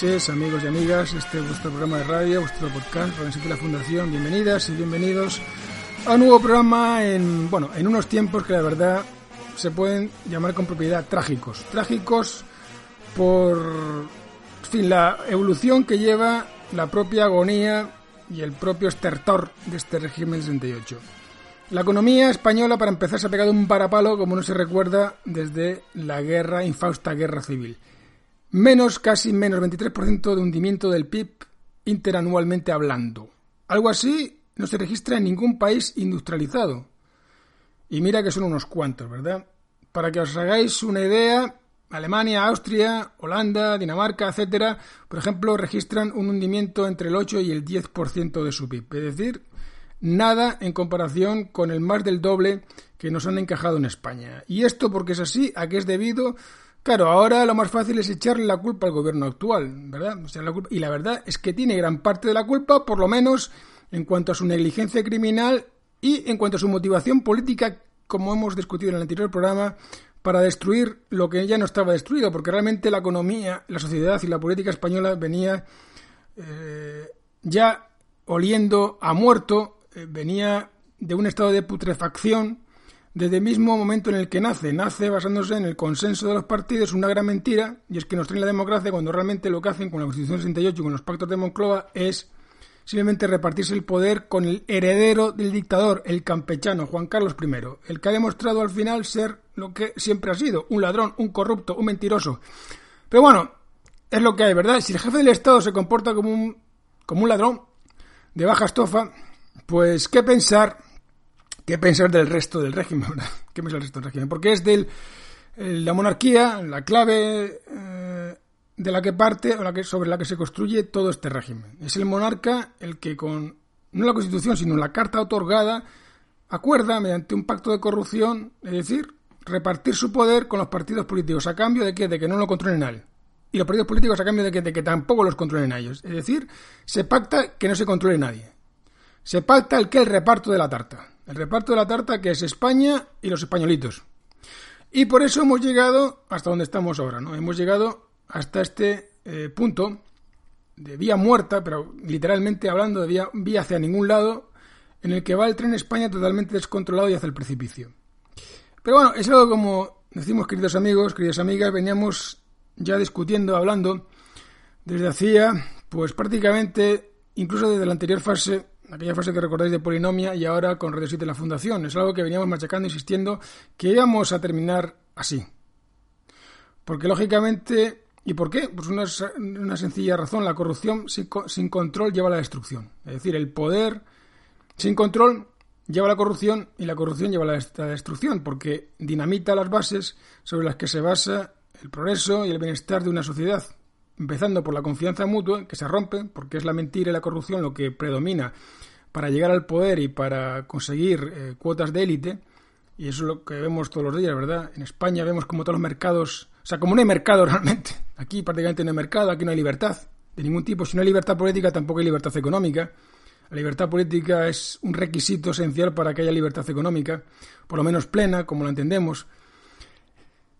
noches, amigos y amigas. Este es vuestro programa de radio, vuestro podcast, Radio la Fundación. Bienvenidas y bienvenidos a un nuevo programa en, bueno, en unos tiempos que la verdad se pueden llamar con propiedad trágicos. Trágicos por, fin, la evolución que lleva la propia agonía y el propio estertor de este régimen 68. La economía española, para empezar, se ha pegado un parapalo, como no se recuerda, desde la guerra, infausta guerra civil. Menos, casi menos 23% de hundimiento del PIB interanualmente hablando. Algo así no se registra en ningún país industrializado. Y mira que son unos cuantos, ¿verdad? Para que os hagáis una idea, Alemania, Austria, Holanda, Dinamarca, etcétera, por ejemplo, registran un hundimiento entre el 8 y el 10% de su PIB. Es decir, nada en comparación con el más del doble que nos han encajado en España. Y esto porque es así, a qué es debido. Claro, ahora lo más fácil es echarle la culpa al gobierno actual, ¿verdad? y la verdad es que tiene gran parte de la culpa, por lo menos en cuanto a su negligencia criminal y en cuanto a su motivación política, como hemos discutido en el anterior programa, para destruir lo que ya no estaba destruido, porque realmente la economía, la sociedad y la política española venía eh, ya oliendo a muerto eh, venía de un estado de putrefacción desde el mismo momento en el que nace. Nace basándose en el consenso de los partidos, una gran mentira, y es que nos traen la democracia cuando realmente lo que hacen con la Constitución 68 y con los pactos de Moncloa es simplemente repartirse el poder con el heredero del dictador, el campechano, Juan Carlos I, el que ha demostrado al final ser lo que siempre ha sido, un ladrón, un corrupto, un mentiroso. Pero bueno, es lo que hay, ¿verdad? Si el jefe del Estado se comporta como un, como un ladrón de baja estofa, pues, ¿qué pensar? ¿Qué pensar del resto del régimen? ¿Qué pensar del resto del régimen? Porque es de la monarquía la clave eh, de la que parte o la que, sobre la que se construye todo este régimen. Es el monarca el que con, no la constitución, sino la carta otorgada, acuerda mediante un pacto de corrupción, es decir, repartir su poder con los partidos políticos a cambio de que, de que no lo controlen a él. Y los partidos políticos a cambio de que, de que tampoco los controlen a ellos. Es decir, se pacta que no se controle nadie se pacta el que el reparto de la tarta. El reparto de la tarta que es España y los españolitos. Y por eso hemos llegado hasta donde estamos ahora, ¿no? Hemos llegado hasta este eh, punto de vía muerta, pero literalmente hablando de vía, vía hacia ningún lado, en el que va el tren España totalmente descontrolado y hacia el precipicio. Pero bueno, es algo como decimos, queridos amigos, queridas amigas, veníamos ya discutiendo, hablando desde hacía, pues prácticamente, incluso desde la anterior fase aquella fase que recordáis de polinomia y ahora con Radio 7 la Fundación. Es algo que veníamos machacando, insistiendo, que íbamos a terminar así. Porque lógicamente, ¿y por qué? Pues una, una sencilla razón, la corrupción sin, sin, control lleva a la destrucción. Es decir, el poder sin control lleva a la corrupción y la corrupción lleva a la destrucción, porque dinamita las bases sobre las que se basa el progreso y el bienestar de una sociedad empezando por la confianza mutua, que se rompe, porque es la mentira y la corrupción lo que predomina para llegar al poder y para conseguir eh, cuotas de élite, y eso es lo que vemos todos los días, ¿verdad? En España vemos como todos los mercados, o sea, como no hay mercado realmente, aquí prácticamente no hay mercado, aquí no hay libertad de ningún tipo, si no hay libertad política tampoco hay libertad económica, la libertad política es un requisito esencial para que haya libertad económica, por lo menos plena, como la entendemos,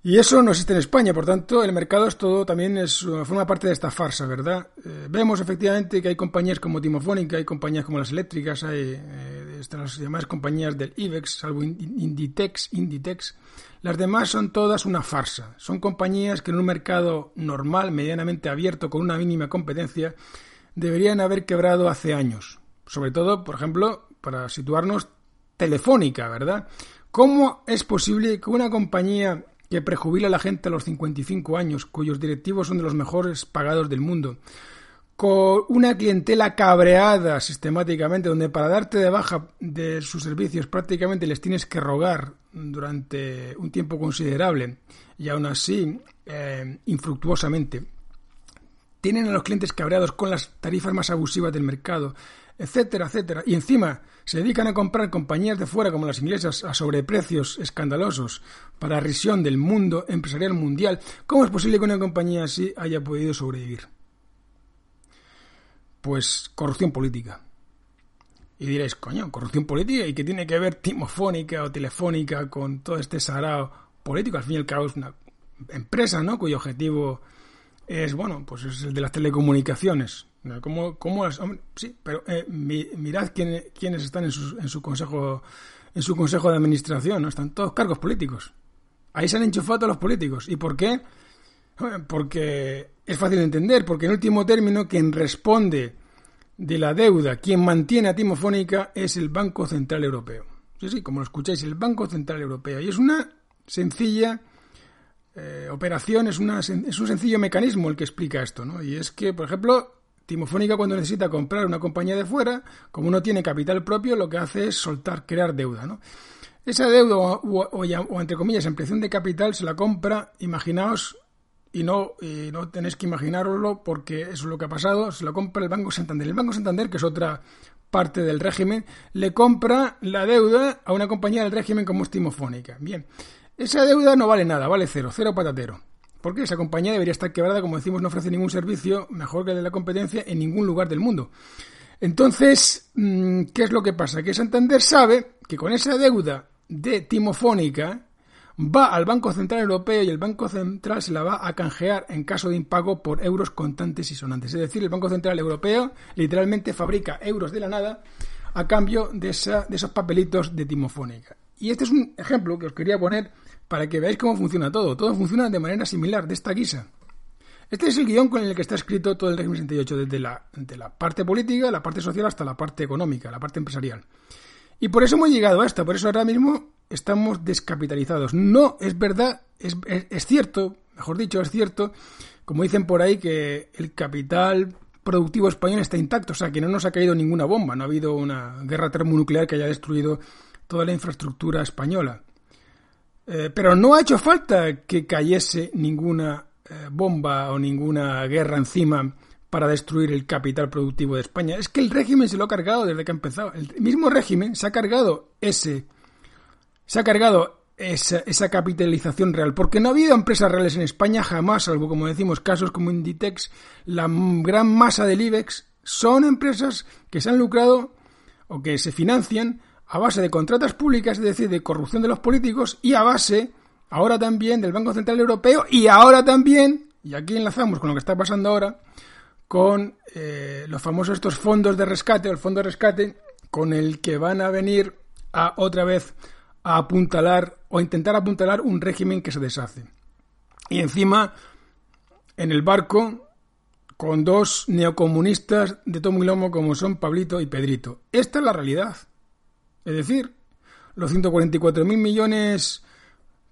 y eso no existe en España, por tanto, el mercado es todo, también es, forma parte de esta farsa, ¿verdad? Eh, vemos efectivamente que hay compañías como Timofónica, hay compañías como las eléctricas, hay eh, estas llamadas compañías del IBEX, salvo Inditex, Inditex. Las demás son todas una farsa. Son compañías que en un mercado normal, medianamente abierto, con una mínima competencia, deberían haber quebrado hace años. Sobre todo, por ejemplo, para situarnos, Telefónica, ¿verdad? ¿Cómo es posible que una compañía que prejubila a la gente a los 55 años, cuyos directivos son de los mejores pagados del mundo, con una clientela cabreada sistemáticamente, donde para darte de baja de sus servicios prácticamente les tienes que rogar durante un tiempo considerable y aún así eh, infructuosamente. Tienen a los clientes cabreados con las tarifas más abusivas del mercado, etcétera, etcétera. Y encima se dedican a comprar compañías de fuera como las inglesas a sobreprecios escandalosos para risión del mundo empresarial mundial. ¿Cómo es posible que una compañía así haya podido sobrevivir? Pues corrupción política. Y diréis, coño, corrupción política, ¿y qué tiene que ver Timofónica o Telefónica con todo este sagrado político? Al fin y al cabo es una empresa, ¿no? Cuyo objetivo es, bueno, pues es el de las telecomunicaciones. ¿Cómo, cómo sí, pero eh, mirad quiénes están en su, en su consejo en su consejo de administración, ¿no? Están todos cargos políticos. Ahí se han enchufado todos los políticos. ¿Y por qué? Porque es fácil de entender, porque en último término quien responde de la deuda, quien mantiene a Timofónica es el Banco Central Europeo. Sí, sí, como lo escucháis, el Banco Central Europeo. Y es una sencilla eh, operación, es, un sencillo mecanismo el que explica esto, ¿no? Y es que, por ejemplo, Timofónica cuando necesita comprar una compañía de fuera, como no tiene capital propio, lo que hace es soltar, crear deuda, ¿no? Esa deuda, o, entre comillas, ampliación de capital, se la compra, imaginaos, y no, y no tenéis que imaginarlo porque eso es lo que ha pasado, se la compra el Banco Santander. El Banco Santander, que es otra parte del régimen, le compra la deuda a una compañía del régimen como es Timofónica. Bien, esa deuda no vale nada, vale cero, cero patatero. Porque esa compañía debería estar quebrada, como decimos, no ofrece ningún servicio mejor que el de la competencia en ningún lugar del mundo. Entonces, mm, ¿qué es lo que pasa? Que Santander sabe que con esa deuda de Timofónica va al Banco Central Europeo y el Banco Central se la va a canjear en caso de impago por euros contantes y sonantes. Es decir, el Banco Central Europeo literalmente fabrica euros de la nada a cambio de, de esos papelitos de Timofónica. Y este es un ejemplo que os quería poner para que veáis cómo funciona todo. Todo funciona de manera similar, de esta guisa. Este es el guion con el que está escrito todo el régimen 68, desde la, parte política, la parte social, hasta la parte económica, la parte empresarial. Y por eso hemos llegado a por eso ahora mismo estamos descapitalizados. No, es verdad, es, es cierto, mejor dicho, es cierto, como dicen por ahí, que el capital productivo español está intacto, o sea, que no nos ha caído ninguna bomba, no ha habido una guerra termonuclear que haya destruido toda la infraestructura española. Eh, pero no ha hecho falta que cayese ninguna eh, bomba o ninguna guerra encima para destruir el capital productivo de España. Es que el régimen se lo ha cargado desde que ha empezado. El mismo régimen se ha cargado ese. Se ha cargado esa, esa capitalización real. Porque no ha habido empresas reales en España jamás, salvo como decimos, casos como Inditex, la gran masa del IBEX son empresas que se han lucrado o que se financian a base de contratas públicas, es decir, de corrupción de los políticos, y a base, ahora también, del Banco Central Europeo, y ahora también, y aquí enlazamos con lo que está pasando ahora, con eh, los famosos estos fondos de rescate, o el fondo de rescate, con el que van a venir a otra vez a apuntalar o intentar apuntalar un régimen que se deshace. Y encima, en el barco, con dos neocomunistas de tomo y lomo como son Pablito y Pedrito. Esta es la realidad. Es decir, los 144.000 millones,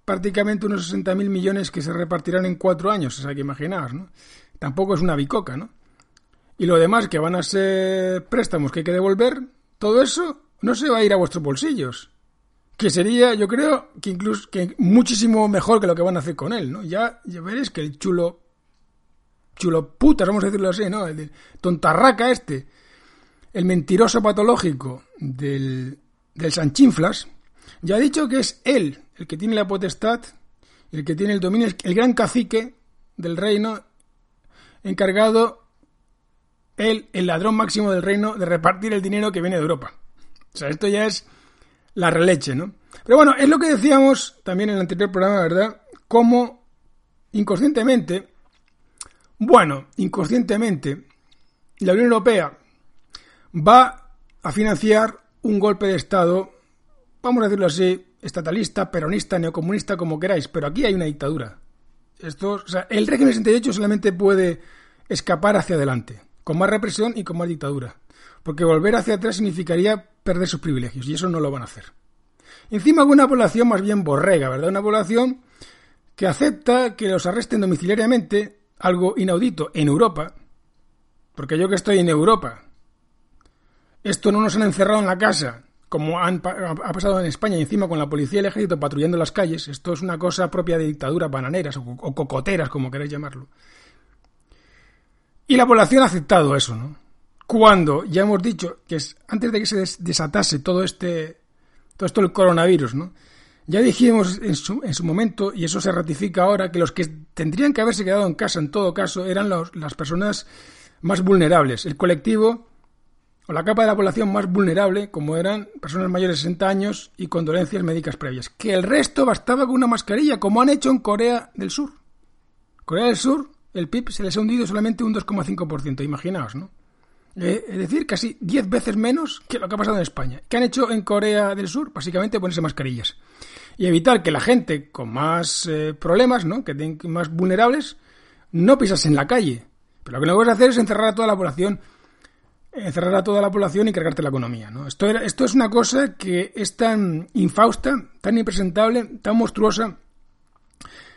prácticamente unos 60.000 millones que se repartirán en cuatro años, o sea que imaginaos, ¿no? Tampoco es una bicoca, ¿no? Y lo demás que van a ser préstamos que hay que devolver, todo eso no se va a ir a vuestros bolsillos. Que sería, yo creo, que incluso que muchísimo mejor que lo que van a hacer con él, ¿no? Ya, veréis que el chulo, chulo putas, vamos a decirlo así, ¿no? El tontarraca este, el mentiroso patológico del, del Sanchinflas, ya ha dicho que es él el que tiene la potestad, el que tiene el dominio, el gran cacique del reino, encargado, él, el ladrón máximo del reino, de repartir el dinero que viene de Europa. O sea, esto ya es la releche, ¿no? Pero bueno, es lo que decíamos también en el anterior programa, ¿verdad? Cómo inconscientemente, bueno, inconscientemente, la Unión Europea va a financiar un golpe de Estado, vamos a decirlo así, estatalista, peronista, neocomunista, como queráis, pero aquí hay una dictadura. Esto, o sea, el régimen 68 solamente puede escapar hacia adelante, con más represión y con más dictadura, porque volver hacia atrás significaría perder sus privilegios, y eso no lo van a hacer. Encima una población más bien borrega, ¿verdad? Una población que acepta que los arresten domiciliariamente, algo inaudito en Europa, porque yo que estoy en Europa, esto no nos han encerrado en la casa, como ha pasado en España, encima con la policía y el ejército patrullando las calles. Esto es una cosa propia de dictaduras bananeras o, cocoteras, como queréis llamarlo. Y la población ha aceptado eso, ¿no? Cuando ya hemos dicho que es, antes de que se desatase todo este, todo esto el coronavirus, ¿no? Ya dijimos en su, en su, momento, y eso se ratifica ahora, que los que tendrían que haberse quedado en casa en todo caso eran las personas más vulnerables, el colectivo o la capa de la población más vulnerable, como eran personas mayores de 60 años y con dolencias médicas previas. Que el resto bastaba con una mascarilla, como han hecho en Corea del Sur. Corea del Sur el PIB se les ha hundido solamente un 2,5%, imaginaos, ¿no? Eh, es decir, casi 10 veces menos que lo que ha pasado en España. ¿Qué han hecho en Corea del Sur? Básicamente ponerse mascarillas. Y evitar que la gente con más eh, problemas, ¿no? que más vulnerables, no pisase en la calle. Pero lo que no puedes hacer es encerrar a toda la población encerrar a toda la población y cargarte la economía. ¿no? Esto, esto es una cosa que es tan infausta, tan impresentable, tan monstruosa,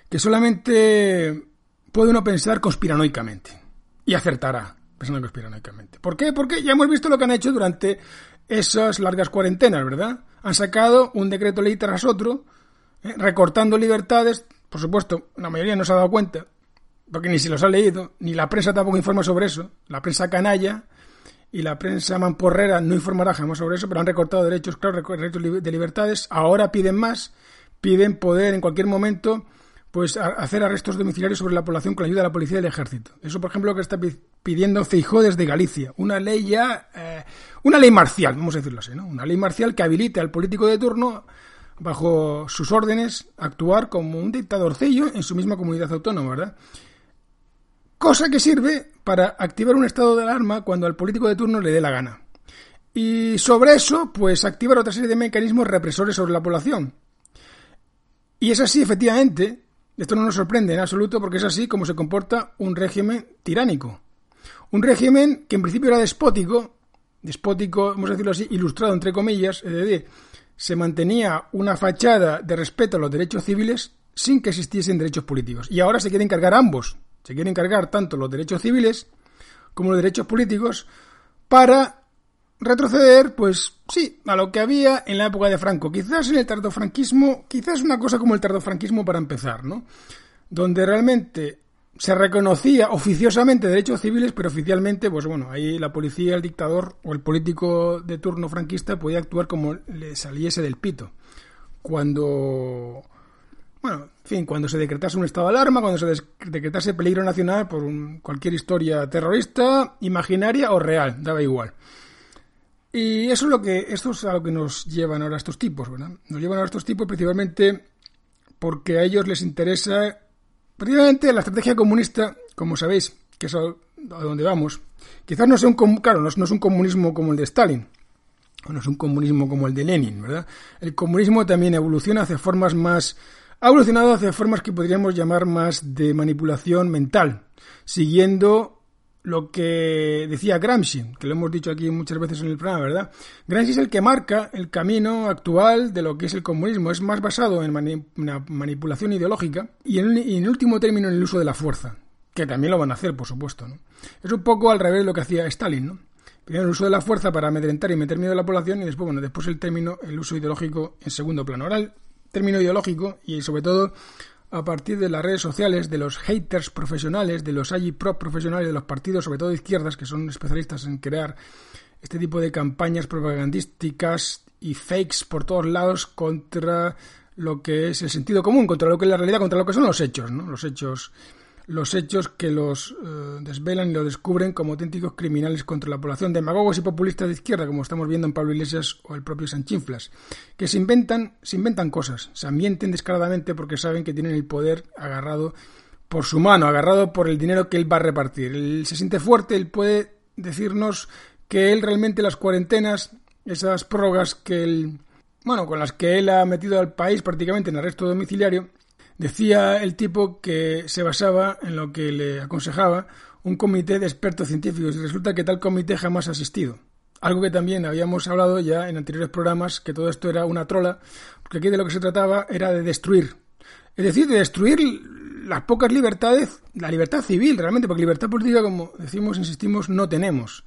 que solamente puede uno pensar conspiranoicamente. Y acertará pensando conspiranoicamente. ¿Por qué? Porque ya hemos visto lo que han hecho durante esas largas cuarentenas, ¿verdad? Han sacado un decreto ley tras otro, ¿eh? recortando libertades. Por supuesto, la mayoría no se ha dado cuenta, porque ni se los ha leído, ni la prensa tampoco informa sobre eso. La prensa canalla y la prensa mamporrera no informará jamás sobre eso, pero han recortado derechos, claro, derechos de libertades. Ahora piden más, piden poder en cualquier momento pues hacer arrestos domiciliarios sobre la población con la ayuda de la policía y del ejército. Eso, por ejemplo, lo que está pidiendo Feijó desde Galicia. Una ley ya, eh, una ley marcial, vamos a decirlo así, ¿no? Una ley marcial que habilite al político de turno, bajo sus órdenes, actuar como un dictadorcillo en su misma comunidad autónoma, ¿verdad? Cosa que sirve para activar un estado de alarma cuando al político de turno le dé la gana. Y sobre eso, pues activar otra serie de mecanismos represores sobre la población. Y es así, efectivamente, esto no nos sorprende en absoluto porque es así como se comporta un régimen tiránico. Un régimen que en principio era despótico, despótico, vamos a decirlo así, ilustrado entre comillas, se mantenía una fachada de respeto a los derechos civiles sin que existiesen derechos políticos. Y ahora se quieren encargar ambos. Se quieren encargar tanto los derechos civiles como los derechos políticos para retroceder, pues sí, a lo que había en la época de Franco. Quizás en el tardofranquismo, quizás una cosa como el tardofranquismo para empezar, ¿no? Donde realmente se reconocía oficiosamente derechos civiles, pero oficialmente, pues bueno, ahí la policía, el dictador o el político de turno franquista podía actuar como le saliese del pito. Cuando, bueno, en fin, cuando se decretase un estado de alarma, cuando se decretase peligro nacional por cualquier historia terrorista, imaginaria o real, daba igual. Y eso es lo que, esto es a lo que nos llevan ahora estos tipos, ¿verdad? Nos llevan ahora estos tipos principalmente porque a ellos les interesa Precisamente la estrategia comunista, como sabéis, que es a donde vamos, quizás no sea un, claro, no, es un comunismo como el de Stalin, o no es un comunismo como el de Lenin, ¿verdad? El comunismo también evoluciona hacia formas más, ha evolucionado hacia formas que podríamos llamar más de manipulación mental, siguiendo lo que decía Gramsci, que lo hemos dicho aquí muchas veces en el programa, ¿verdad? Gramsci es el que marca el camino actual de lo que es el comunismo. Es más basado en una manipulación ideológica y en, último término en el uso de la fuerza, que también lo van a hacer, por supuesto. ¿no? Es un poco al revés de lo que hacía Stalin, ¿no? Primero el uso de la fuerza para amedrentar y meter miedo a la población y después, bueno, después el término, el uso ideológico en segundo plano. Ahora término ideológico y sobre todo a partir de las redes sociales, de los haters profesionales, de los pro profesionales de los partidos, sobre todo de izquierdas, que son especialistas en crear este tipo de campañas propagandísticas y fakes por todos lados contra lo que es el sentido común, contra lo que es la realidad, contra lo que son los hechos, ¿no? Los hechos los hechos que los eh, desvelan y lo descubren como auténticos criminales contra la población, demagogos y populistas de izquierda, como estamos viendo en Pablo Iglesias o el propio Sanchinflas, que se inventan, se inventan cosas, se ambienten descaradamente porque saben que tienen el poder agarrado por su mano, agarrado por el dinero que él va a repartir. Él se siente fuerte, él puede decirnos que él realmente las cuarentenas, esas prórrogas que él, bueno, con las que él ha metido al país prácticamente en arresto domiciliario, Decía el tipo que se basaba en lo que le aconsejaba un comité de expertos científicos y resulta que tal comité jamás ha asistido. Algo que también habíamos hablado ya en anteriores programas, que todo esto era una trola, porque aquí de lo que se trataba era de destruir. Es decir, de destruir las pocas libertades, la libertad civil realmente, porque libertad política, como decimos, insistimos, no tenemos.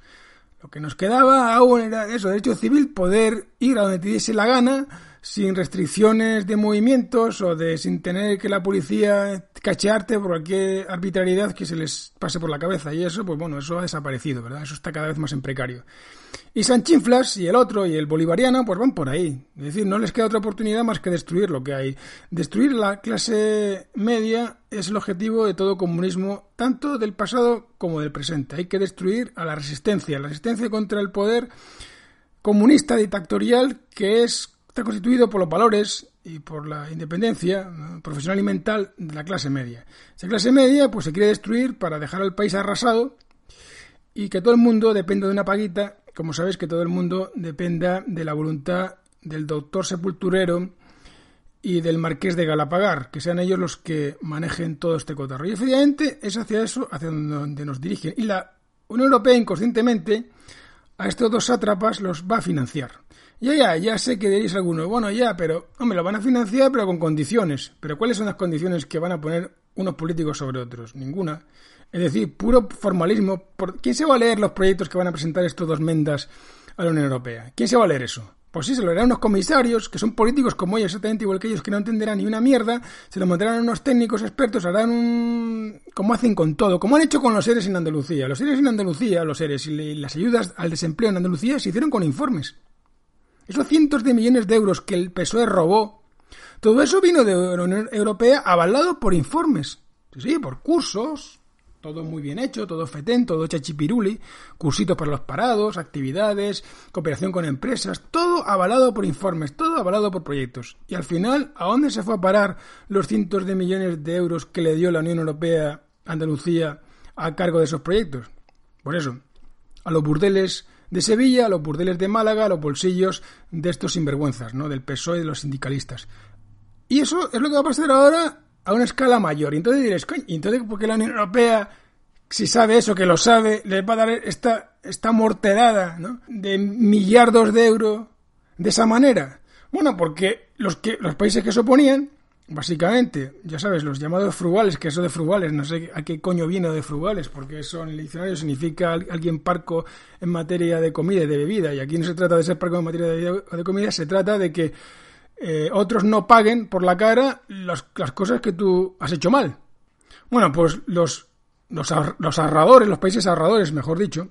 Lo que nos quedaba aún era eso, derecho civil, poder ir a donde te diese la gana, sin restricciones de movimientos o de sin tener que la policía cachearte por cualquier arbitrariedad que se les pase por la cabeza. Y eso, pues bueno, eso ha desaparecido, ¿verdad? Eso está cada vez más en precario. Y Sanchinflas y el otro y el bolivariano, pues van por ahí. Es decir, no les queda otra oportunidad más que destruir lo que hay. Destruir la clase media es el objetivo de todo comunismo, tanto del pasado como del presente. Hay que destruir a la resistencia, la resistencia contra el poder comunista dictatorial que es está constituido por los valores y por la independencia profesional y mental de la clase media. Esa clase media pues se quiere destruir para dejar al país arrasado y que todo el mundo dependa de una paguita, como sabéis que todo el mundo dependa de la voluntad del doctor sepulturero y del marqués de Galapagar, que sean ellos los que manejen todo este cotarro. Y efectivamente es hacia eso, hacia donde nos dirigen. Y la Unión Europea inconscientemente a estos dos sátrapas los va a financiar. Ya, ya, ya sé que diréis alguno, bueno, ya, pero, hombre, lo van a financiar, pero con condiciones. Pero ¿cuáles son las condiciones que van a poner unos políticos sobre otros? Ninguna. Es decir, puro formalismo. ¿Quién se va a leer los proyectos que van a presentar estos dos mendas a la Unión Europea? ¿Quién se va a leer eso? Pues sí, se lo harán unos comisarios, que son políticos como ellos, exactamente igual que ellos, que no entenderán ni una mierda, se lo montarán unos técnicos expertos, harán un... como hacen con todo, como han hecho con los seres en Andalucía. Los seres en Andalucía, los seres y las ayudas al desempleo en Andalucía se hicieron con informes. Esos cientos de millones de euros que el PSOE robó, todo eso vino de la Unión Europea avalado por informes. Sí, por cursos, todo muy bien hecho, todo fetén, todo chachipiruli, cursitos para los parados, actividades, cooperación con empresas, todo avalado por informes, todo avalado por proyectos. Y al final, ¿a dónde se fue a parar los cientos de millones de euros que le dio la Unión Europea a Andalucía a cargo de esos proyectos? Por eso, a los burdeles de Sevilla, los burdeles de Málaga, los bolsillos de estos sinvergüenzas, ¿no? Del PSOE y de los sindicalistas. Y eso es lo que va a pasar ahora a una escala mayor. Y entonces diréis, coño, ¿y entonces por qué la Unión Europea, si sabe eso, que lo sabe, le va a dar esta, esta morterada de millardos de euros de esa manera? Bueno, porque los, que, los países que se oponían, básicamente, ya sabes, los llamados frugales, que eso de frugales, no sé a qué coño viene de frugales, porque eso en el diccionario significa alguien parco en materia de comida y de bebida, y aquí no se trata de ser parco en materia de comida, se trata de que eh, otros no paguen por la cara las, cosas que tú has hecho mal. Bueno, pues los, los, ahorradores, los países ahorradores, mejor dicho,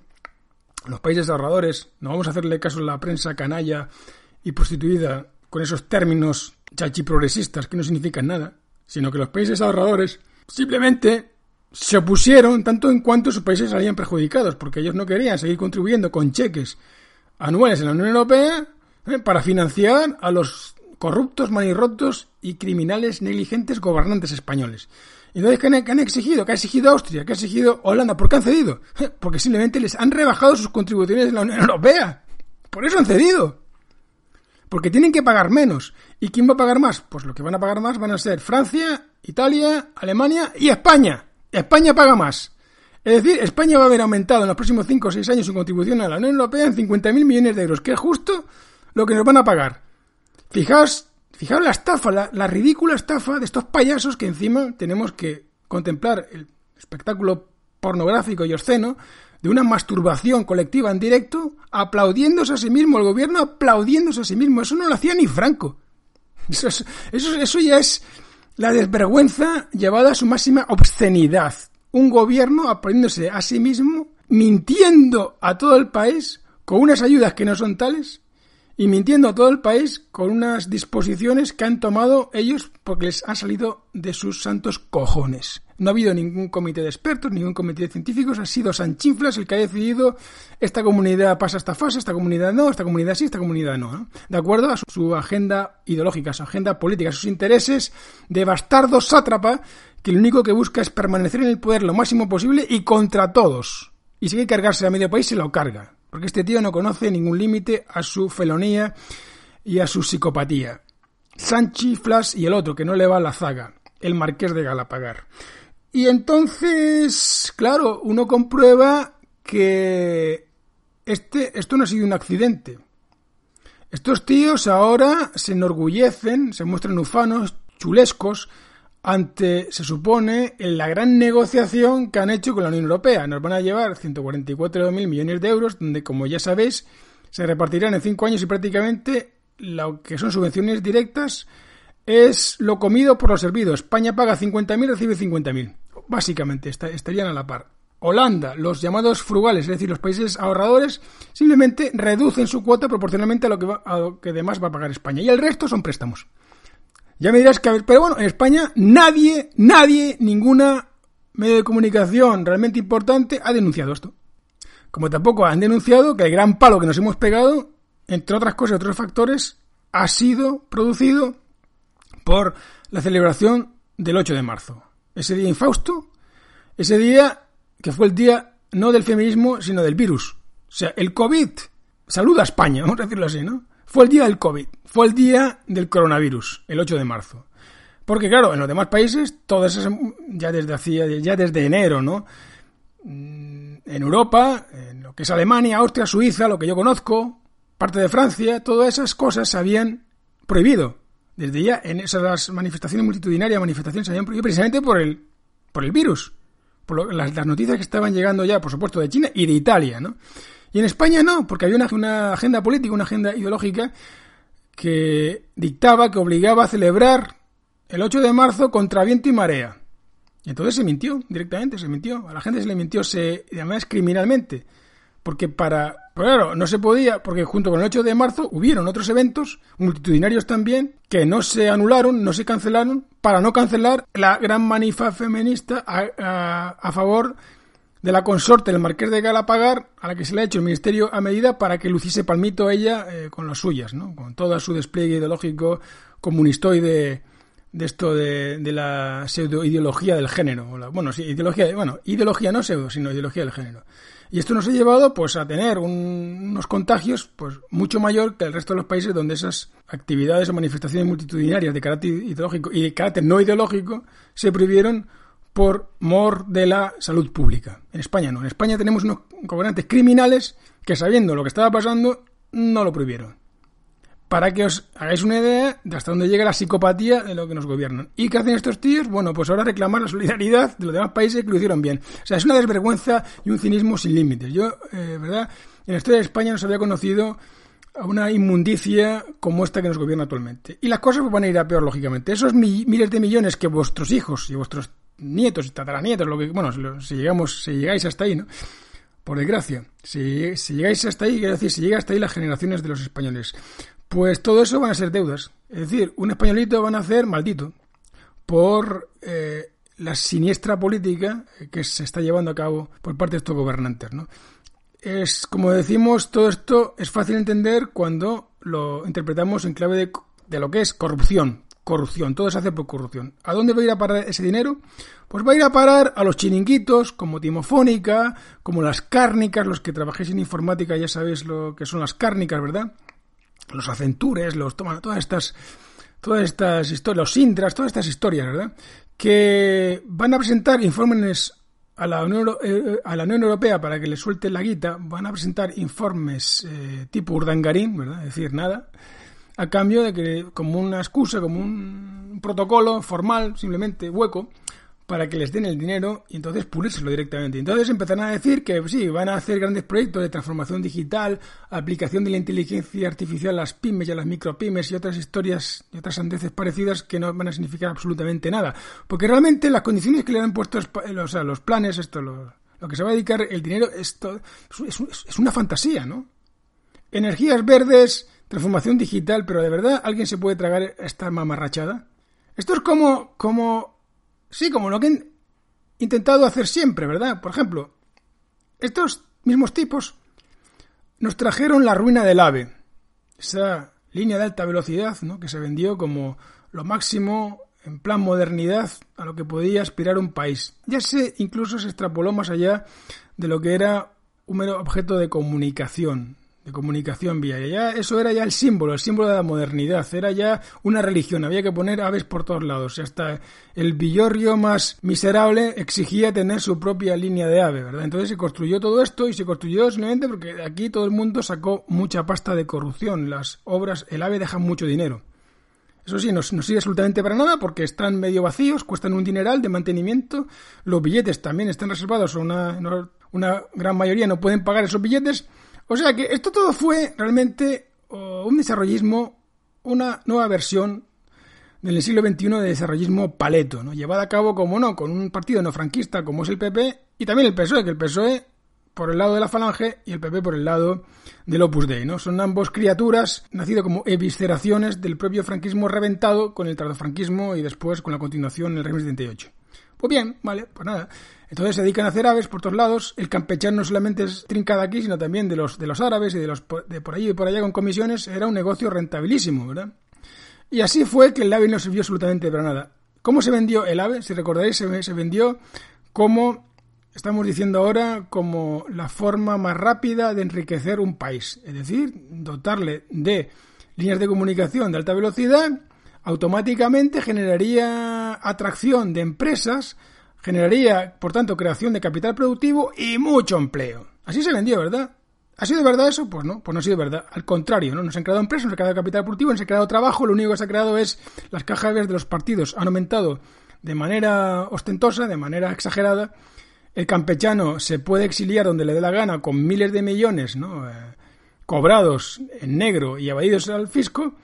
los países ahorradores, no vamos a hacerle caso a la prensa canalla y prostituida con esos términos chachiprogresistas que no significan nada, sino que los países ahorradores simplemente se opusieron tanto en cuanto sus países salían perjudicados, porque ellos no querían seguir contribuyendo con cheques anuales en la Unión Europea eh, para financiar a los corruptos, manirrotos y criminales negligentes gobernantes españoles. ¿Y entonces qué han, exigido? ¿Qué ha exigido Austria? ¿Qué ha exigido Holanda? ¿Por qué han cedido? Porque simplemente les han rebajado sus contribuciones en la Unión Europea. Por eso han cedido. Porque tienen que pagar menos. ¿Y quién va a pagar más? Pues lo que van a pagar más van a ser Francia, Italia, Alemania y España. España paga más. Es decir, España va a haber aumentado en los próximos 5 o 6 años su contribución a la Unión Europea en 50.000 millones de euros, que es justo lo que nos van a pagar. Fijaos, fijaos la estafa, la, ridícula estafa de estos payasos que encima tenemos que contemplar el espectáculo pornográfico y obsceno de una masturbación colectiva en directo, aplaudiéndose a sí mismo, el gobierno aplaudiéndose a sí mismo. Eso no lo hacía ni Franco. Eso, eso, eso ya es la desvergüenza llevada a su máxima obscenidad. Un gobierno aplaudiéndose a sí mismo, mintiendo a todo el país con unas ayudas que no son tales y mintiendo a todo el país con unas disposiciones que han tomado ellos porque les han salido de sus santos cojones. No ha habido ningún comité de expertos, ningún comité de científicos, ha sido Sanchinflas el que ha decidido esta comunidad pasa a esta fase, esta comunidad no, esta comunidad sí, esta comunidad no. De acuerdo a su, agenda ideológica, su agenda política, sus intereses de bastardo sátrapa que lo único que busca es permanecer en el poder lo máximo posible y contra todos. Y si hay cargarse a medio país, se lo carga porque este tío no conoce ningún límite a su felonía y a su psicopatía. Sanchi, Flash y el otro, que no le va a la zaga, el marqués de Galapagar. Y entonces, claro, uno comprueba que este, esto no ha sido un accidente. Estos tíos ahora se enorgullecen, se muestran ufanos, chulescos, ante, se supone, la gran negociación que han hecho con la Unión Europea. Nos van a llevar 144.000 millones de euros, donde, como ya sabéis, se repartirán en cinco años y prácticamente lo que son subvenciones directas es lo comido por lo servido. España paga 50.000, recibe 50.000. Básicamente, estarían a la par. Holanda, los llamados frugales, es decir, los países ahorradores, simplemente reducen su cuota proporcionalmente a lo que, va, a lo que además va a pagar España. Y el resto son préstamos. Ya me dirás que, pero bueno, en España nadie, nadie, ninguna medio de comunicación realmente importante ha denunciado esto. Como tampoco han denunciado que el gran palo que nos hemos pegado, entre otras cosas, otros factores, ha sido producido por la celebración del 8 de marzo. Ese día infausto, ese día que fue el día no del feminismo, sino del virus. O sea, el COVID saluda a España, vamos a decirlo así, ¿no? Fue el día del COVID, fue el día del coronavirus, el 8 de marzo. Porque claro, en los demás países, todas esas, ya desde hacía, ya desde enero, ¿no? Mm, en Europa, en lo que es Alemania, Austria, Suiza, lo que yo conozco, parte de Francia, todas esas cosas se habían prohibido. Desde ya, en esas manifestaciones multitudinarias, manifestaciones se habían prohibido precisamente por el, por el virus. Por las, las, noticias que estaban llegando ya, por supuesto, de China y de Italia, ¿no? Y en España no, porque había una, agenda política, una agenda ideológica que dictaba, que obligaba a celebrar el 8 de marzo contra viento y marea. Y entonces se mintió directamente, se mintió. A la gente se le mintió, se, además criminalmente. Porque para. Claro, no se podía, porque junto con el 8 de marzo hubieron otros eventos, multitudinarios también, que no se anularon, no se cancelaron, para no cancelar la gran manifa feminista a, favor de la consorte del Marqués de Galapagar, a la que se le ha hecho el Ministerio a medida para que luciese palmito ella eh, con las suyas, ¿no? con todo su despliegue ideológico comunistoide de esto de, de la pseudo-ideología del género. bueno, sí, ideología, bueno, ideología no pseudo, sino ideología del género. Y esto nos ha llevado pues a tener unos contagios pues mucho mayor que el resto de los países donde esas actividades o manifestaciones multitudinarias de carácter ideológico y de carácter no ideológico se prohibieron por mor de la salud pública. En España no. En España tenemos unos gobernantes criminales que sabiendo lo que estaba pasando no lo prohibieron. Para que os hagáis una idea de hasta dónde llega la psicopatía de lo que nos gobiernan. ¿Y qué hacen estos tíos? Bueno, pues ahora reclamar la solidaridad de los demás países que lo hicieron bien. O sea, es una desvergüenza y un cinismo sin límites. Yo, eh, ¿verdad? En la historia de España no se había conocido a una inmundicia como esta que nos gobierna actualmente. Y las cosas van a ir a peor, lógicamente. Esos miles de millones que vuestros hijos y vuestros nietos y tataranietos, lo que, bueno, si llegamos, si llegáis hasta ahí, ¿no? Por desgracia, si, si llegáis hasta ahí, quiero decir, si llega hasta ahí las generaciones de los españoles, pues todo eso van a ser deudas. Es decir, un españolito van a hacer maldito por eh, la siniestra política que se está llevando a cabo por parte de estos gobernantes, ¿no? Es, como decimos, todo esto es fácil entender cuando lo interpretamos en clave de, de lo que es corrupción, corrupción, todo se hace por corrupción. ¿A dónde va a ir a parar ese dinero? Pues va a ir a parar a los chiringuitos, como Timofónica, como las cárnicas, los que trabajéis en informática ya sabéis lo que son las cárnicas, ¿verdad? Los acentures, los toman, todas estas, todas estas historias, los intras, todas estas historias, ¿verdad? Que van a presentar informes a la Unión, eh, a la Unión Europea para que le suelte la guita, van a presentar informes eh, tipo Urdangarín, ¿verdad? Es decir, nada a cambio de que, como una excusa, como un protocolo formal, simplemente hueco, para que les den el dinero y entonces pulírselo directamente. Entonces empezarán a decir que sí, van a hacer grandes proyectos de transformación digital, aplicación de la inteligencia artificial a las pymes y a las micropymes y otras historias y otras andeces parecidas que no van a significar absolutamente nada. Porque realmente las condiciones que le han puesto o sea, los planes, esto, lo, lo que se va a dedicar el dinero, esto es, es una fantasía, ¿no? Energías verdes, transformación digital, pero de verdad alguien se puede tragar esta mamarrachada. Esto es como, como, sí, como lo que han intentado hacer siempre, ¿verdad? Por ejemplo, estos mismos tipos nos trajeron la ruina del AVE, esa línea de alta velocidad, ¿no? Que se vendió como lo máximo en plan modernidad a lo que podía aspirar un país. Ya se incluso se extrapoló más allá de lo que era un mero objeto de comunicación, de comunicación viaria. Ya eso era ya el símbolo, el símbolo de la modernidad, era ya una religión, había que poner aves por todos lados. Hasta el villorrio más miserable exigía tener su propia línea de ave, ¿verdad? Entonces se construyó todo esto y se construyó simplemente porque aquí todo el mundo sacó mucha pasta de corrupción. Las obras, el ave deja mucho dinero. Eso sí, no, sirve absolutamente para nada porque están medio vacíos, cuestan un dineral de mantenimiento. Los billetes también están reservados, una, una gran mayoría no pueden pagar esos billetes o sea que esto todo fue realmente un desarrollismo, una nueva versión del siglo XXI de desarrollismo paleto, ¿no? llevada a cabo, como no, con un partido no franquista como es el PP y también el PSOE, que el PSOE por el lado de la falange y el PP por el lado del Opus Dei, ¿no? Son ambos criaturas nacidas como evisceraciones del propio franquismo reventado con el tardofranquismo y después con la continuación en el régimen 78. Pues bien, vale, pues nada. Entonces se dedican a hacer aves por todos lados. El campechano no solamente es trincada aquí, sino también de los, de los árabes y de los de por allí y por allá con comisiones. Era un negocio rentabilísimo, ¿verdad? Y así fue que el AVE no sirvió absolutamente para nada. ¿Cómo se vendió el AVE? Si recordaréis, se vendió como, estamos diciendo ahora, como la forma más rápida de enriquecer un país. Es decir, dotarle de líneas de comunicación de alta velocidad automáticamente generaría atracción de empresas, generaría, por tanto, creación de capital productivo y mucho empleo. Así se vendió, ¿verdad? ¿Ha sido verdad eso? Pues no, pues no ha sido verdad. Al contrario, ¿no? Nos han creado empresas, nos han creado capital productivo, nos han creado trabajo, lo único que se ha creado es las cajas de los partidos han aumentado de manera ostentosa, de manera exagerada. El campechano se puede exiliar donde le dé la gana con miles de millones, ¿no? Eh, cobrados en negro y evadidos al fisco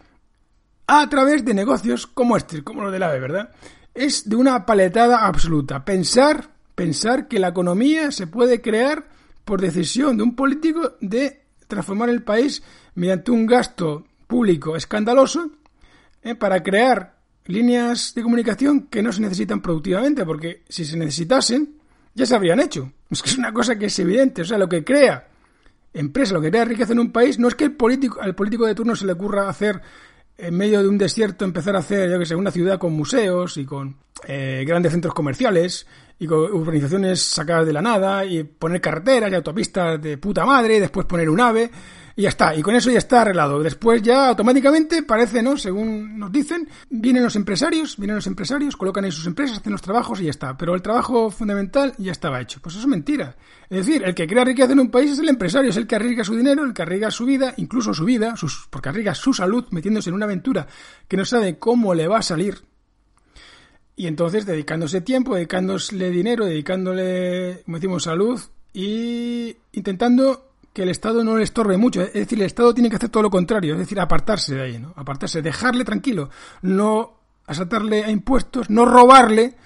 a través de negocios como este, como lo del AVE, ¿verdad? Es de una paletada absoluta. Pensar, pensar que la economía se puede crear por decisión de un político de transformar el país mediante un gasto público escandaloso ¿eh? para crear líneas de comunicación que no se necesitan productivamente, porque si se necesitasen, ya se habrían hecho. Es que es una cosa que es evidente. O sea, lo que crea empresa, lo que crea riqueza en un país, no es que el político, al político de turno se le ocurra hacer en medio de un desierto empezar a hacer, yo que sé, una ciudad con museos y con eh, grandes centros comerciales y con urbanizaciones sacadas de la nada y poner carreteras y autopistas de puta madre y después poner un ave y ya está. Y con eso ya está arreglado. Después ya automáticamente parece, ¿no? Según nos dicen, vienen los empresarios, vienen los empresarios, colocan en sus empresas, hacen los trabajos y ya está. Pero el trabajo fundamental ya estaba hecho. Pues eso es mentira. Es decir, el que crea riqueza en un país es el empresario, es el que arriesga su dinero, el que arriesga su vida, incluso su vida, sus, porque arriesga su salud metiéndose en una aventura que no sabe cómo le va a salir. Y entonces dedicándose tiempo, dedicándole dinero, dedicándole, como decimos, salud y intentando que el Estado no le estorbe mucho. Es decir, el Estado tiene que hacer todo lo contrario, es decir, apartarse de ahí, ¿no? Apartarse, dejarle tranquilo, no asaltarle a impuestos, no robarle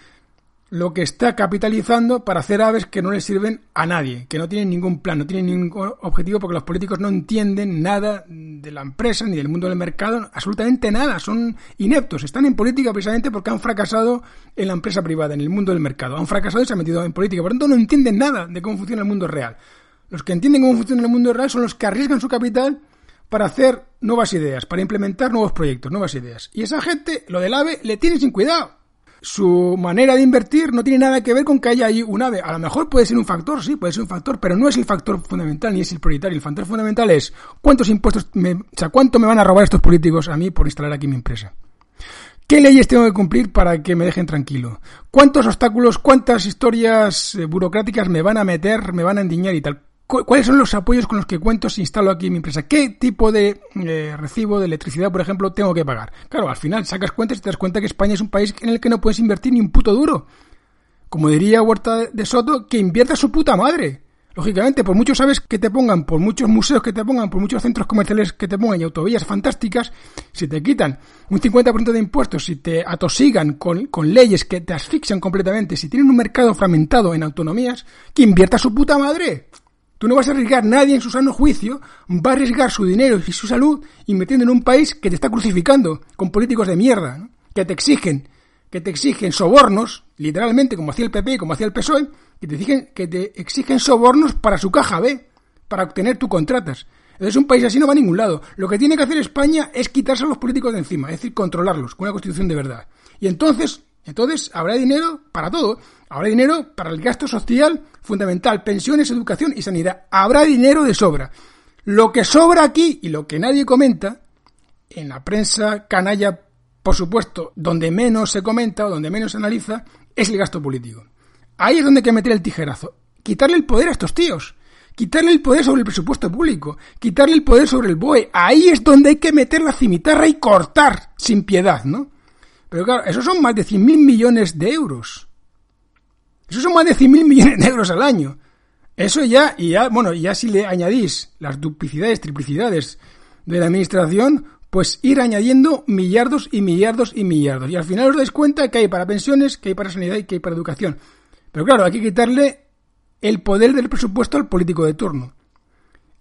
lo que está capitalizando para hacer aves que no le sirven a nadie, que no tienen ningún plan, no tienen ningún objetivo porque los políticos no entienden nada de la empresa ni del mundo del mercado, absolutamente nada, son ineptos, están en política precisamente porque han fracasado en la empresa privada, en el mundo del mercado, han fracasado y se han metido en política, por lo tanto no entienden nada de cómo funciona el mundo real. Los que entienden cómo funciona el mundo real son los que arriesgan su capital para hacer nuevas ideas, para implementar nuevos proyectos, nuevas ideas. Y esa gente, lo del AVE, le tiene sin cuidado. Su manera de invertir no tiene nada que ver con que haya ahí un AVE. A lo mejor puede ser un factor, sí, puede ser un factor, pero no es el factor fundamental ni es el prioritario. El factor fundamental es cuántos impuestos, me, o sea, cuánto me van a robar estos políticos a mí por instalar aquí mi empresa. ¿Qué leyes tengo que cumplir para que me dejen tranquilo? ¿Cuántos obstáculos, cuántas historias eh, burocráticas me van a meter, me van a endiñar y tal? ¿Cuáles son los apoyos con los que cuento si instalo aquí mi empresa? ¿Qué tipo de eh, recibo de electricidad, por ejemplo, tengo que pagar? Claro, al final sacas cuentas y te das cuenta que España es un país en el que no puedes invertir ni un puto duro. Como diría Huerta de Soto, que invierta su puta madre. Lógicamente, por muchos sabes que te pongan, por muchos museos que te pongan, por muchos centros comerciales que te pongan y autovías fantásticas, si te quitan un 50% de impuestos, si te atosigan con, con leyes que te asfixian completamente, si tienen un mercado fragmentado en autonomías, que invierta su puta madre. Tú no vas a arriesgar, nadie en su sano juicio va a arriesgar su dinero y su salud invirtiendo en un país que te está crucificando con políticos de mierda, que te exigen, que te exigen sobornos, literalmente, como hacía el PP y como hacía el PSOE, que te exigen, que te exigen sobornos para su caja B, para obtener tus contratas. Entonces un país así no va a ningún lado. Lo que tiene que hacer España es quitarse a los políticos de encima, es decir, controlarlos con una constitución de verdad. Y entonces, entonces habrá dinero para todo. Habrá dinero para el gasto social fundamental, pensiones, educación y sanidad. Habrá dinero de sobra. Lo que sobra aquí y lo que nadie comenta, en la prensa canalla, por supuesto, donde menos se comenta o donde menos se analiza, es el gasto político. Ahí es donde hay que meter el tijerazo. Quitarle el poder a estos tíos. Quitarle el poder sobre el presupuesto público. Quitarle el poder sobre el BOE. Ahí es donde hay que meter la cimitarra y cortar sin piedad, ¿no? Pero claro, esos son más de 100.000 millones de euros. Eso son más de 100.000 millones de euros al año. Eso ya, y ya, bueno, ya si le añadís las duplicidades, triplicidades de la administración, pues ir añadiendo millardos y millardos y millardos. Y al final os dais cuenta que hay para pensiones, que hay para sanidad y que hay para educación. Pero claro, hay que quitarle el poder del presupuesto al político de turno.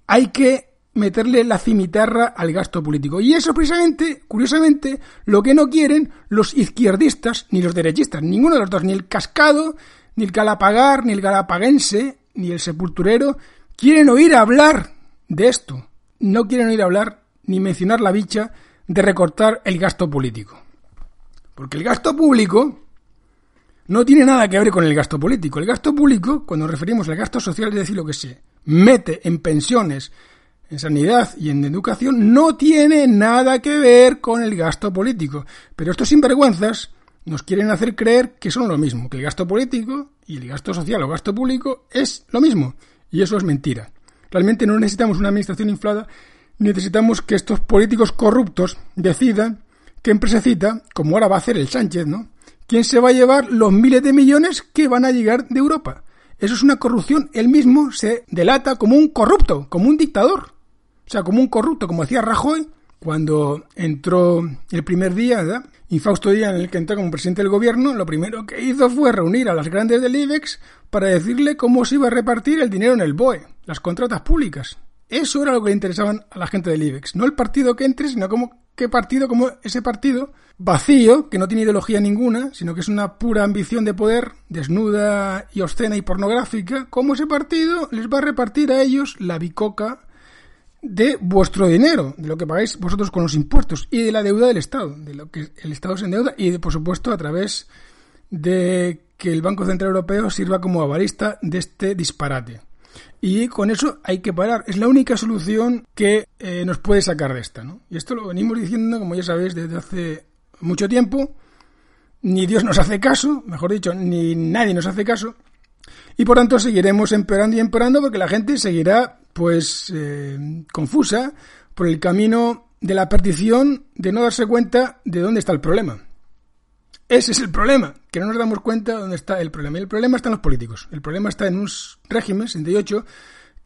Hay que meterle la cimitarra al gasto político. Y eso precisamente, curiosamente, lo que no quieren los izquierdistas ni los derechistas, ninguno de los dos, ni el cascado, ni el Galapagar, ni el Galapaguense, ni el Sepulturero quieren oír hablar de esto. No quieren oír hablar ni mencionar la bicha de recortar el gasto político. Porque el gasto público no tiene nada que ver con el gasto político. El gasto público, cuando nos referimos al gasto social, es decir, lo que se mete en pensiones, en sanidad y en educación, no tiene nada que ver con el gasto político. Pero estos sinvergüenzas nos quieren hacer creer que son lo mismo, que el gasto político y el gasto social o gasto público es lo mismo. Y eso es mentira. Realmente no necesitamos una administración inflada, necesitamos que estos políticos corruptos decidan qué empresecita, como ahora va a hacer el Sánchez, ¿no? ¿Quién se va a llevar los miles de millones que van a llegar de Europa? Eso es una corrupción. Él mismo se delata como un corrupto, como un dictador. Sea, como un corrupto, como decía Rajoy cuando entró el primer día, ¿verdad? infausto día en el que entró como presidente del gobierno, lo primero que hizo fue reunir a las grandes del IBEX para decirle cómo se iba a repartir el dinero en el BOE, las contratas públicas. Eso era lo que le interesaban a la gente del IBEX. No el partido que entre, sino como qué partido, como ese partido vacío, que no tiene ideología ninguna, sino que es una pura ambición de poder, desnuda y obscena y pornográfica, cómo ese partido les va a repartir a ellos la bicoca de vuestro dinero, de lo que pagáis vosotros con los impuestos y de la deuda del Estado, de lo que el Estado se endeuda y, por supuesto, a través de que el Banco Central Europeo sirva como avalista de este disparate. Y con eso hay que parar. Es la única solución que eh, nos puede sacar de esta. ¿no? Y esto lo venimos diciendo, como ya sabéis, desde hace mucho tiempo. Ni Dios nos hace caso, mejor dicho, ni nadie nos hace caso. Y por tanto seguiremos empeorando y empeorando porque la gente seguirá pues eh, confusa por el camino de la perdición de no darse cuenta de dónde está el problema. Ese es el problema, que no nos damos cuenta de dónde está el problema. Y el problema está en los políticos. El problema está en un régimen, 68,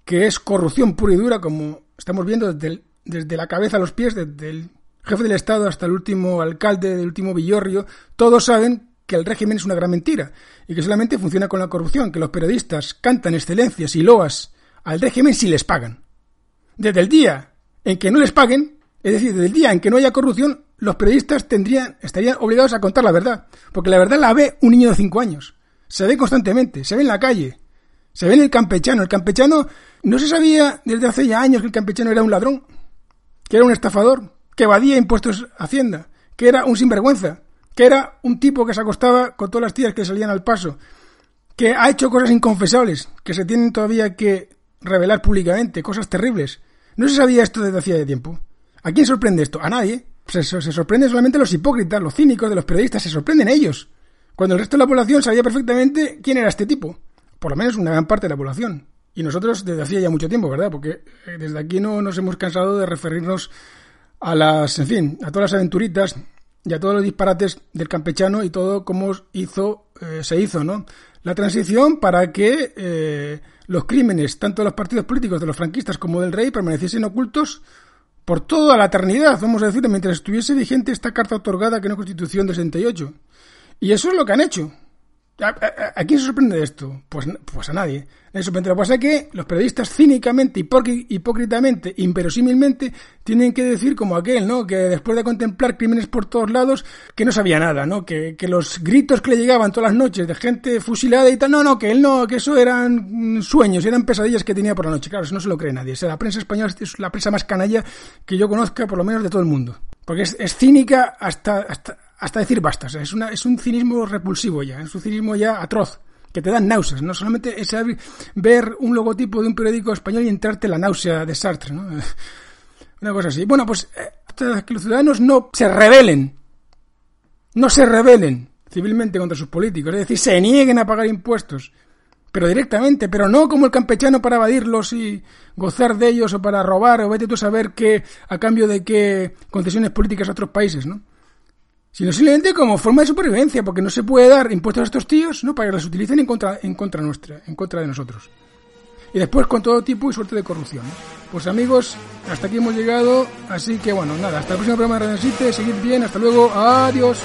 que es corrupción pura y dura, como estamos viendo desde, desde la cabeza a los pies, desde el jefe del Estado hasta el último alcalde, del último villorrio. Todos saben que el régimen es una gran mentira y que solamente funciona con la corrupción, que los periodistas cantan excelencias y loas al régimen si les pagan. Desde el día en que no les paguen, es decir, desde el día en que no haya corrupción, los periodistas tendrían, estarían obligados a contar la verdad, porque la verdad la ve un niño de cinco años. Se ve constantemente, se ve en la calle, se ve en el campechano. El campechano no se sabía desde hace ya años que el campechano era un ladrón, que era un estafador, que evadía impuestos a Hacienda, que era un sinvergüenza, que era un tipo que se acostaba con todas las tías que salían al paso, que ha hecho cosas inconfesables, que se tienen todavía que revelar públicamente, cosas terribles. No se sabía esto desde hacía de tiempo. ¿A quién sorprende esto? A nadie. Se, se sorprende solamente los hipócritas, los cínicos de los periodistas, se sorprenden ellos. Cuando el resto de la población sabía perfectamente quién era este tipo. Por lo menos una gran parte de la población. Y nosotros desde hacía ya mucho tiempo, ¿verdad? Porque eh, desde aquí no nos hemos cansado de referirnos a las, en fin, a todas las aventuritas y a todos los disparates del campechano y todo cómo hizo, eh, se hizo, ¿no? La transición para que eh, los crímenes, tanto de los partidos políticos de los franquistas como del rey, permaneciesen ocultos por toda la eternidad, vamos a decir, mientras estuviese vigente esta carta otorgada que una constitución de 68. Y eso es lo que han hecho. ¿A, quién se sorprende de esto? Pues, pues a nadie. Eso, pero lo que pasa es que los periodistas cínicamente, hipócritamente, inverosímilmente, tienen que decir como aquel, ¿no? Que después de contemplar crímenes por todos lados, que no sabía nada, ¿no? Que, que los gritos que le llegaban todas las noches de gente fusilada y tal, no, no, que él no, que eso eran sueños, eran pesadillas que tenía por la noche. Claro, eso no se lo cree nadie. O sea, la prensa española es la prensa más canalla que yo conozca, por lo menos de todo el mundo. Porque es, es cínica hasta, hasta, hasta decir basta. es, una, es un cinismo repulsivo ya, es un cinismo ya atroz, que te dan náuseas. No solamente es ver un logotipo de un periódico español y entrarte la náusea de Sartre, ¿no? Una cosa así. Bueno, pues eh, que los ciudadanos no se rebelen, no se rebelen civilmente contra sus políticos, es decir, se nieguen a pagar impuestos, pero directamente, pero no como el campechano para evadirlos y gozar de ellos o para robar o vete tú a saber qué, a cambio de qué concesiones políticas a otros países, ¿no? Sino simplemente como forma de supervivencia, porque no se puede dar impuestos a estos tíos ¿no? para que los utilicen en contra, en contra nuestra, en contra de nosotros. Y después con todo tipo y suerte de corrupción. Pues amigos, hasta aquí hemos llegado, así que bueno, nada, hasta el próximo programa de Radio 7, seguid bien, hasta luego, adiós.